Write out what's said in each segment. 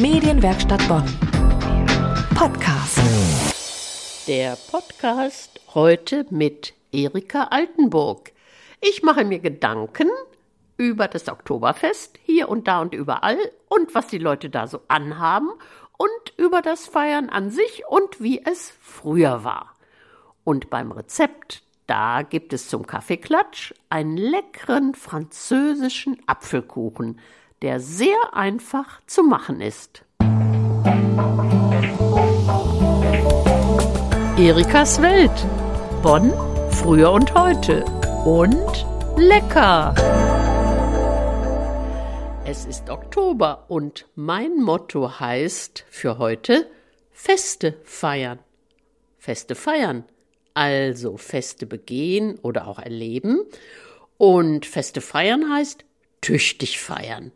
Medienwerkstatt Bonn. Podcast. Der Podcast heute mit Erika Altenburg. Ich mache mir Gedanken über das Oktoberfest hier und da und überall und was die Leute da so anhaben und über das Feiern an sich und wie es früher war. Und beim Rezept, da gibt es zum Kaffeeklatsch einen leckeren französischen Apfelkuchen, der sehr einfach zu machen ist. Erikas Welt. Bonn, früher und heute. Und lecker. Es ist Oktober und mein Motto heißt für heute Feste feiern. Feste feiern. Also Feste begehen oder auch erleben. Und Feste feiern heißt tüchtig feiern.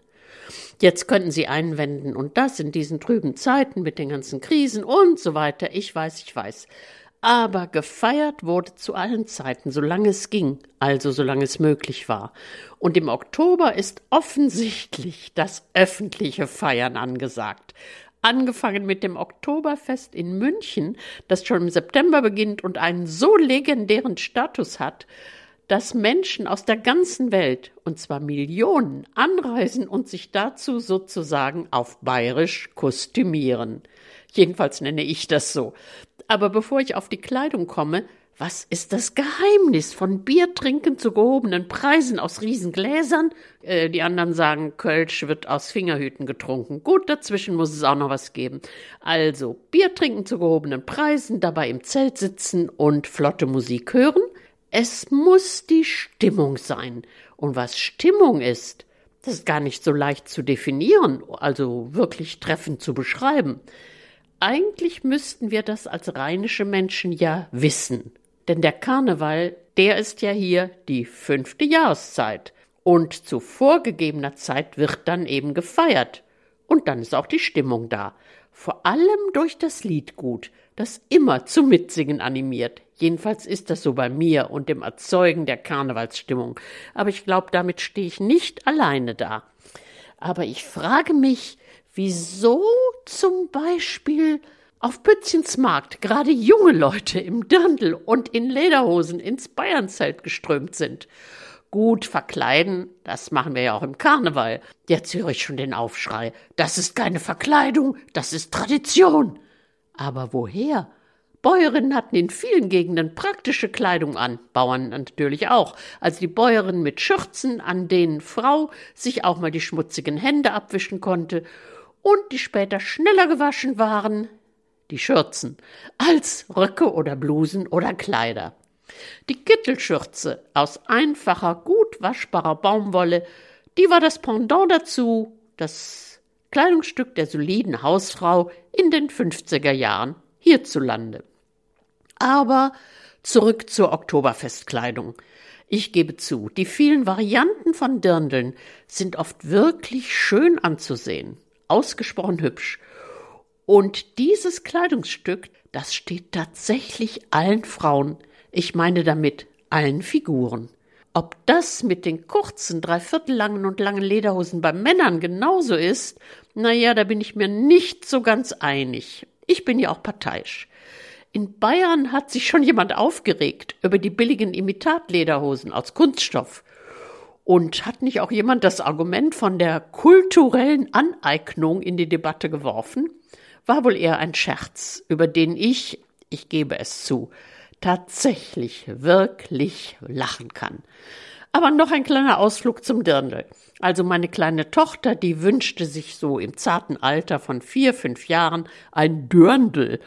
Jetzt könnten Sie einwenden, und das in diesen trüben Zeiten mit den ganzen Krisen und so weiter. Ich weiß, ich weiß. Aber gefeiert wurde zu allen Zeiten, solange es ging, also solange es möglich war. Und im Oktober ist offensichtlich das öffentliche Feiern angesagt. Angefangen mit dem Oktoberfest in München, das schon im September beginnt und einen so legendären Status hat, dass Menschen aus der ganzen Welt, und zwar Millionen, anreisen und sich dazu sozusagen auf bayerisch kostümieren. Jedenfalls nenne ich das so. Aber bevor ich auf die Kleidung komme, was ist das Geheimnis von Biertrinken zu gehobenen Preisen aus Riesengläsern? Äh, die anderen sagen, Kölsch wird aus Fingerhüten getrunken. Gut, dazwischen muss es auch noch was geben. Also, Biertrinken zu gehobenen Preisen, dabei im Zelt sitzen und flotte Musik hören – es muss die Stimmung sein. Und was Stimmung ist, das ist gar nicht so leicht zu definieren, also wirklich treffend zu beschreiben. Eigentlich müssten wir das als rheinische Menschen ja wissen. Denn der Karneval, der ist ja hier die fünfte Jahreszeit. Und zu vorgegebener Zeit wird dann eben gefeiert. Und dann ist auch die Stimmung da. Vor allem durch das Liedgut, das immer zum Mitsingen animiert. Jedenfalls ist das so bei mir und dem Erzeugen der Karnevalsstimmung. Aber ich glaube, damit stehe ich nicht alleine da. Aber ich frage mich, wieso zum Beispiel auf Pützchens Markt gerade junge Leute im Dirndl und in Lederhosen ins Bayernzelt geströmt sind. Gut, verkleiden, das machen wir ja auch im Karneval. Jetzt höre ich schon den Aufschrei. Das ist keine Verkleidung, das ist Tradition. Aber woher? Bäuerinnen hatten in vielen Gegenden praktische Kleidung an, Bauern natürlich auch, also die Bäuerinnen mit Schürzen, an denen Frau sich auch mal die schmutzigen Hände abwischen konnte, und die später schneller gewaschen waren, die Schürzen, als Röcke oder Blusen oder Kleider. Die Kittelschürze aus einfacher, gut waschbarer Baumwolle, die war das Pendant dazu, das Kleidungsstück der soliden Hausfrau in den 50er Jahren hierzulande. Aber zurück zur Oktoberfestkleidung. Ich gebe zu, die vielen Varianten von Dirndeln sind oft wirklich schön anzusehen, ausgesprochen hübsch. Und dieses Kleidungsstück, das steht tatsächlich allen Frauen, ich meine damit allen Figuren. Ob das mit den kurzen, dreiviertellangen und langen Lederhosen bei Männern genauso ist, na ja, da bin ich mir nicht so ganz einig. Ich bin ja auch parteiisch. In Bayern hat sich schon jemand aufgeregt über die billigen Imitatlederhosen aus Kunststoff. Und hat nicht auch jemand das Argument von der kulturellen Aneignung in die Debatte geworfen? War wohl eher ein Scherz, über den ich, ich gebe es zu, tatsächlich wirklich lachen kann. Aber noch ein kleiner Ausflug zum Dirndl. Also meine kleine Tochter, die wünschte sich so im zarten Alter von vier, fünf Jahren ein Dirndl.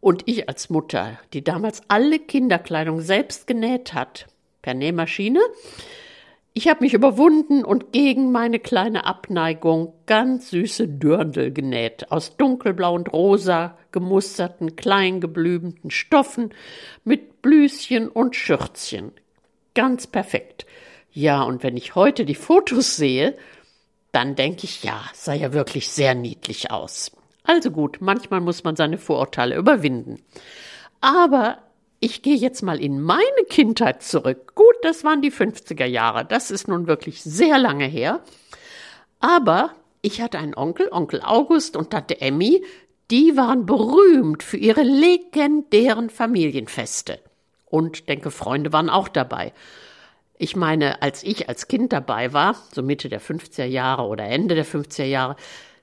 Und ich als Mutter, die damals alle Kinderkleidung selbst genäht hat, per Nähmaschine, ich habe mich überwunden und gegen meine kleine Abneigung ganz süße Dörndl genäht, aus dunkelblau und rosa gemusterten, kleingeblümten Stoffen mit Blüschen und Schürzchen. Ganz perfekt. Ja, und wenn ich heute die Fotos sehe, dann denke ich, ja, sah ja wirklich sehr niedlich aus. Also gut, manchmal muss man seine Vorurteile überwinden. Aber ich gehe jetzt mal in meine Kindheit zurück. Gut, das waren die 50er Jahre. Das ist nun wirklich sehr lange her. Aber ich hatte einen Onkel, Onkel August und Tante Emmy, die waren berühmt für ihre legendären Familienfeste. Und denke, Freunde waren auch dabei. Ich meine, als ich als Kind dabei war, so Mitte der 50er Jahre oder Ende der 50er Jahre,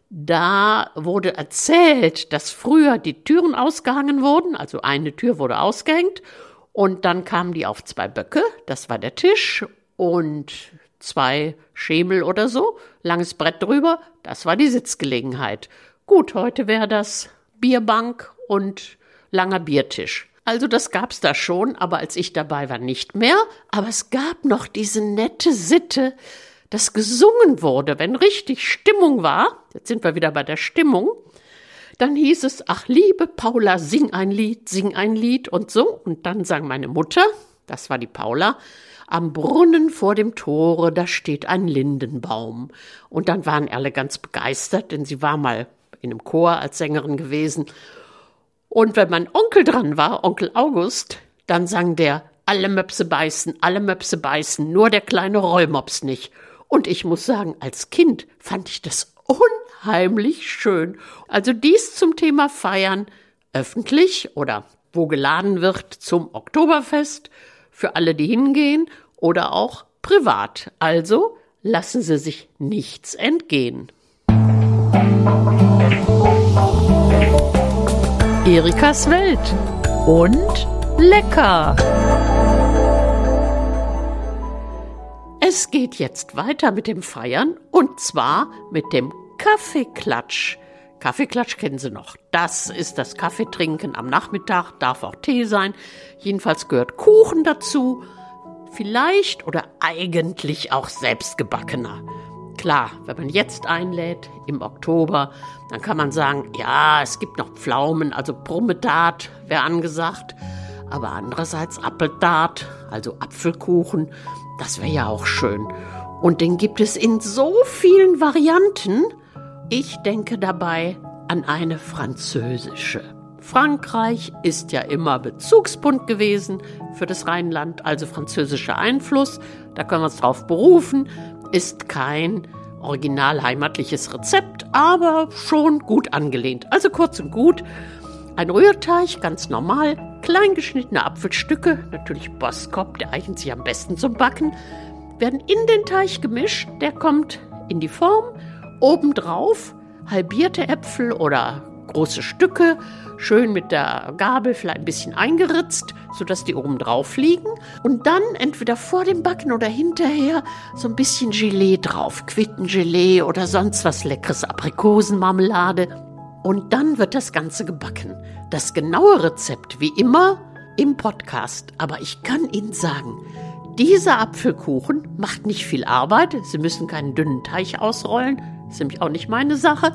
da wurde erzählt, dass früher die Türen ausgehangen wurden, also eine Tür wurde ausgehängt und dann kamen die auf zwei Böcke, das war der Tisch und zwei Schemel oder so, langes Brett drüber, das war die Sitzgelegenheit. Gut, heute wäre das Bierbank und langer Biertisch. Also das gab's da schon, aber als ich dabei war nicht mehr. Aber es gab noch diese nette Sitte, dass gesungen wurde, wenn richtig Stimmung war. Jetzt sind wir wieder bei der Stimmung. Dann hieß es, ach liebe Paula, sing ein Lied, sing ein Lied und so. Und dann sang meine Mutter, das war die Paula, am Brunnen vor dem Tore, da steht ein Lindenbaum. Und dann waren alle ganz begeistert, denn sie war mal in einem Chor als Sängerin gewesen. Und wenn mein Onkel dran war, Onkel August, dann sang der alle Möpse beißen, alle Möpse beißen, nur der kleine Rollmops nicht. Und ich muss sagen, als Kind fand ich das unheimlich schön. Also dies zum Thema Feiern öffentlich oder wo geladen wird zum Oktoberfest für alle, die hingehen oder auch privat. Also lassen Sie sich nichts entgehen. Erikas Welt und lecker. Es geht jetzt weiter mit dem Feiern und zwar mit dem Kaffeeklatsch. Kaffeeklatsch kennen Sie noch. Das ist das Kaffeetrinken am Nachmittag, darf auch Tee sein. Jedenfalls gehört Kuchen dazu. Vielleicht oder eigentlich auch selbstgebackener. Klar, wenn man jetzt einlädt im Oktober, dann kann man sagen, ja, es gibt noch Pflaumen, also Brummedat wäre angesagt, aber andererseits Appeldart, also Apfelkuchen, das wäre ja auch schön. Und den gibt es in so vielen Varianten. Ich denke dabei an eine französische. Frankreich ist ja immer Bezugspunkt gewesen für das Rheinland, also französischer Einfluss. Da können wir uns drauf berufen ist kein original heimatliches Rezept, aber schon gut angelehnt. Also kurz und gut, ein Rührteig, ganz normal, klein geschnittene Apfelstücke, natürlich Boskop, der eignet sich am besten zum Backen, werden in den Teig gemischt, der kommt in die Form, obendrauf halbierte Äpfel oder große Stücke, schön mit der Gabel vielleicht ein bisschen eingeritzt, sodass die oben drauf liegen. Und dann entweder vor dem Backen oder hinterher so ein bisschen Gelee drauf, Quittengelee oder sonst was Leckeres, Aprikosenmarmelade. Und dann wird das Ganze gebacken. Das genaue Rezept, wie immer, im Podcast. Aber ich kann Ihnen sagen, dieser Apfelkuchen macht nicht viel Arbeit. Sie müssen keinen dünnen Teig ausrollen. Das ist nämlich auch nicht meine Sache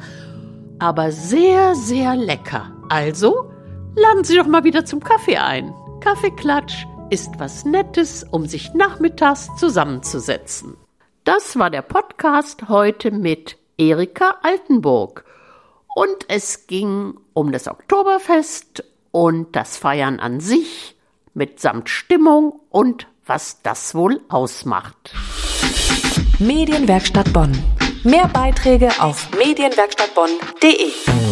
aber sehr, sehr lecker. Also laden Sie doch mal wieder zum Kaffee ein. Kaffeeklatsch ist was Nettes, um sich nachmittags zusammenzusetzen. Das war der Podcast heute mit Erika Altenburg. Und es ging um das Oktoberfest und das Feiern an sich mitsamt Stimmung und was das wohl ausmacht. Medienwerkstatt Bonn. Mehr Beiträge auf medienwerkstattbonn.de.